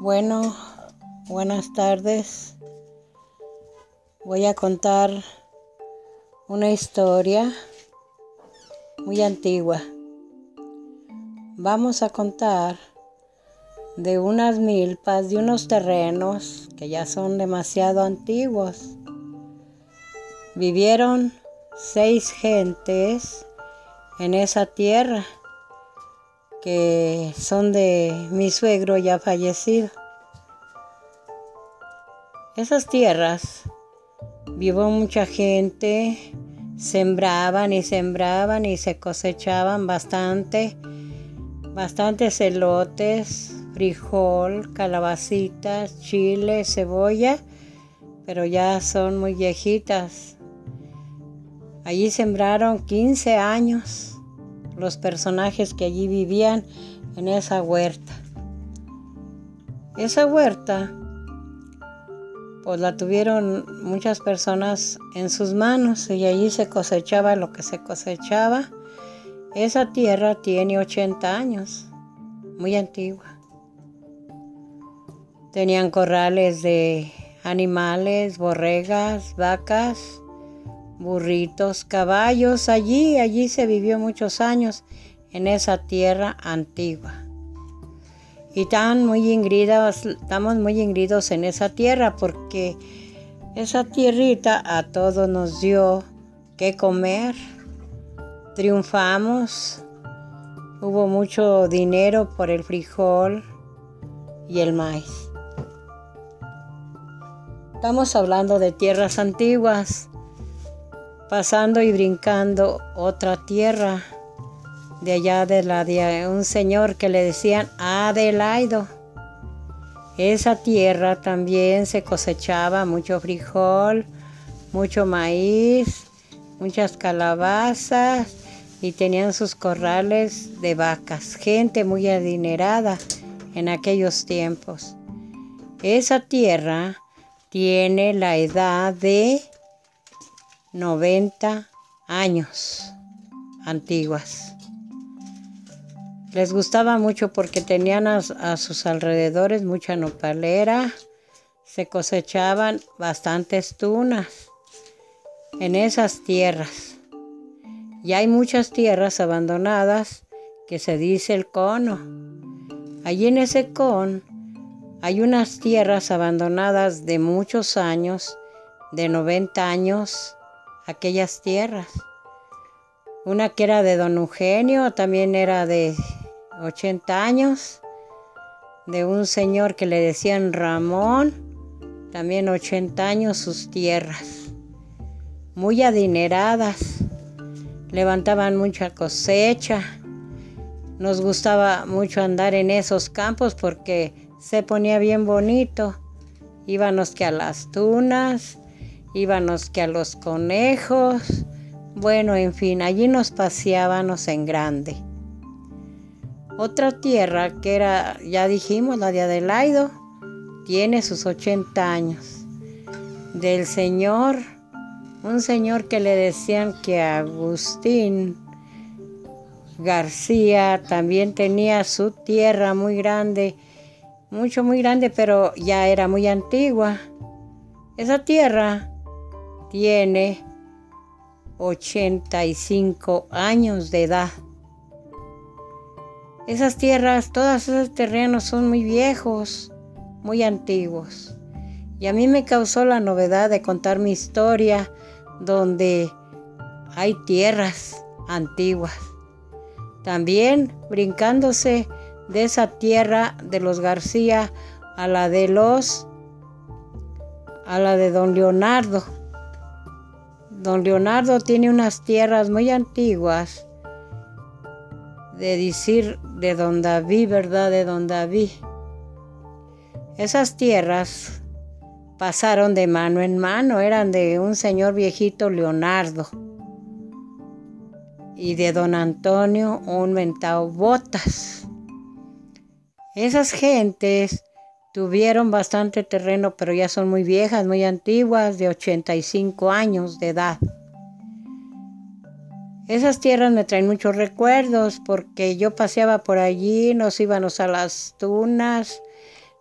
Bueno, buenas tardes. Voy a contar una historia muy antigua. Vamos a contar de unas milpas, de unos terrenos que ya son demasiado antiguos. Vivieron seis gentes en esa tierra que son de mi suegro ya fallecido. Esas tierras vivió mucha gente, sembraban y sembraban y se cosechaban bastante, bastantes elotes, frijol, calabacitas, chile, cebolla, pero ya son muy viejitas. Allí sembraron 15 años los personajes que allí vivían en esa huerta. Esa huerta, pues la tuvieron muchas personas en sus manos y allí se cosechaba lo que se cosechaba. Esa tierra tiene 80 años, muy antigua. Tenían corrales de animales, borregas, vacas, burritos, caballos. Allí, allí se vivió muchos años en esa tierra antigua. Y tan muy ingridos, estamos muy ingridos en esa tierra porque esa tierrita a todos nos dio que comer. Triunfamos. Hubo mucho dinero por el frijol y el maíz. Estamos hablando de tierras antiguas pasando y brincando otra tierra de allá de la de un señor que le decían Adelaido. Esa tierra también se cosechaba mucho frijol, mucho maíz, muchas calabazas y tenían sus corrales de vacas, gente muy adinerada en aquellos tiempos. Esa tierra tiene la edad de 90 años antiguas. Les gustaba mucho porque tenían a, sus alrededores mucha nopalera, se cosechaban bastantes tunas en esas tierras. Y hay muchas tierras abandonadas que se dice el cono. Allí en ese con hay unas tierras abandonadas de muchos años, de 90 años, aquellas tierras. Una que era de don Eugenio, también era de 80 años, de un señor que le decían Ramón, también 80 años sus tierras, muy adineradas, levantaban mucha cosecha, nos gustaba mucho andar en esos campos porque se ponía bien bonito, íbamos que a las tunas, íbamos que a los conejos, bueno, en fin, allí nos paseábamos en grande. Otra tierra que era, ya dijimos, la de Adelaido, tiene sus 80 años. Del señor, un señor que le decían que Agustín García también tenía su tierra muy grande, mucho, muy grande, pero ya era muy antigua. Esa tierra tiene 85 años de edad. Esas tierras, todos esos terrenos son muy viejos, muy antiguos. Y a mí me causó la novedad de contar mi historia donde hay tierras antiguas. También brincándose de esa tierra de los García a la de los, a la de don Leonardo. Don Leonardo tiene unas tierras muy antiguas, de decir de don David, ¿verdad? De don David. Esas tierras pasaron de mano en mano, eran de un señor viejito Leonardo y de don Antonio un mentado Botas. Esas gentes Tuvieron bastante terreno, pero ya son muy viejas, muy antiguas, de 85 años de edad. Esas tierras me traen muchos recuerdos porque yo paseaba por allí, nos íbamos a las tunas,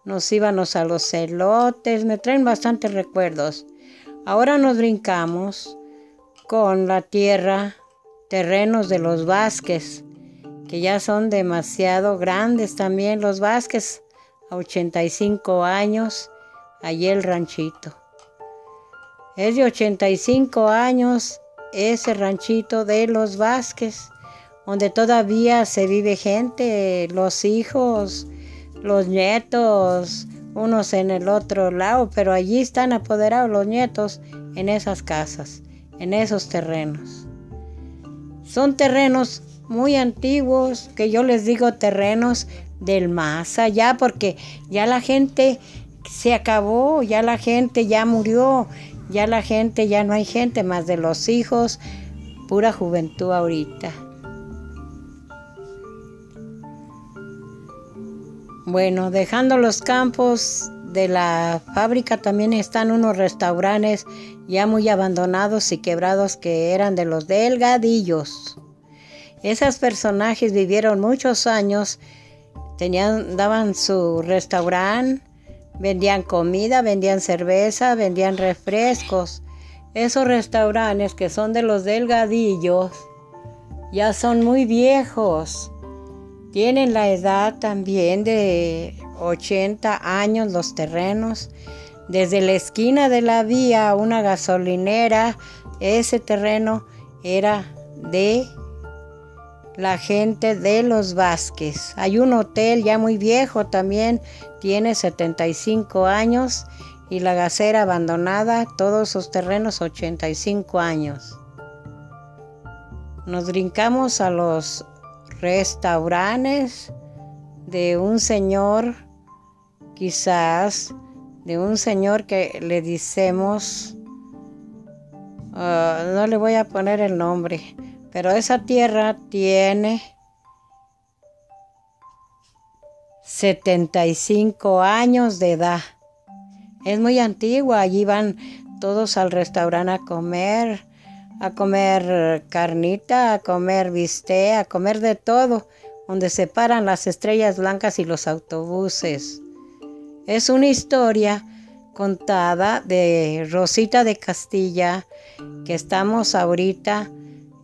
nos íbamos a los celotes, me traen bastantes recuerdos. Ahora nos brincamos con la tierra, terrenos de los Vázquez, que ya son demasiado grandes también los Vázquez, a 85 años, allí el ranchito. Es de 85 años ese ranchito de los Vázquez, donde todavía se vive gente, los hijos, los nietos, unos en el otro lado, pero allí están apoderados los nietos en esas casas, en esos terrenos. Son terrenos muy antiguos, que yo les digo terrenos del más allá, porque ya la gente se acabó, ya la gente ya murió, ya la gente, ya no hay gente más de los hijos, pura juventud ahorita. Bueno, dejando los campos de la fábrica también están unos restaurantes ya muy abandonados y quebrados que eran de los delgadillos. Esos personajes vivieron muchos años, daban su restaurante, vendían comida, vendían cerveza, vendían refrescos. Esos restaurantes que son de los delgadillos ya son muy viejos. Tienen la edad también de 80 años los terrenos. Desde la esquina de la vía, una gasolinera, ese terreno era de la gente de los Vázquez. Hay un hotel ya muy viejo también, tiene 75 años y la gasera abandonada, todos sus terrenos 85 años. Nos brincamos a los restaurantes de un señor, quizás de un señor que le decimos, ah, no le voy a poner el nombre, pero esa tierra tiene 75 años de edad. Es muy antigua, allí van todos al restaurante a comer, a comer carnita, a comer bistec, a comer de todo, donde se paran las estrellas blancas y los autobuses. Es una historia contada de Rosita de Castilla que estamos ahorita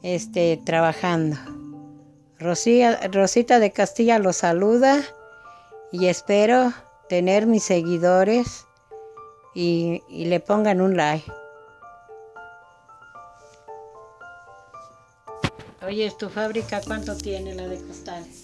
este, trabajando. Rosita de Castilla los saluda y espero tener mis seguidores y, y le pongan un like. Oye, ¿tu fábrica cuánto tiene la de costales?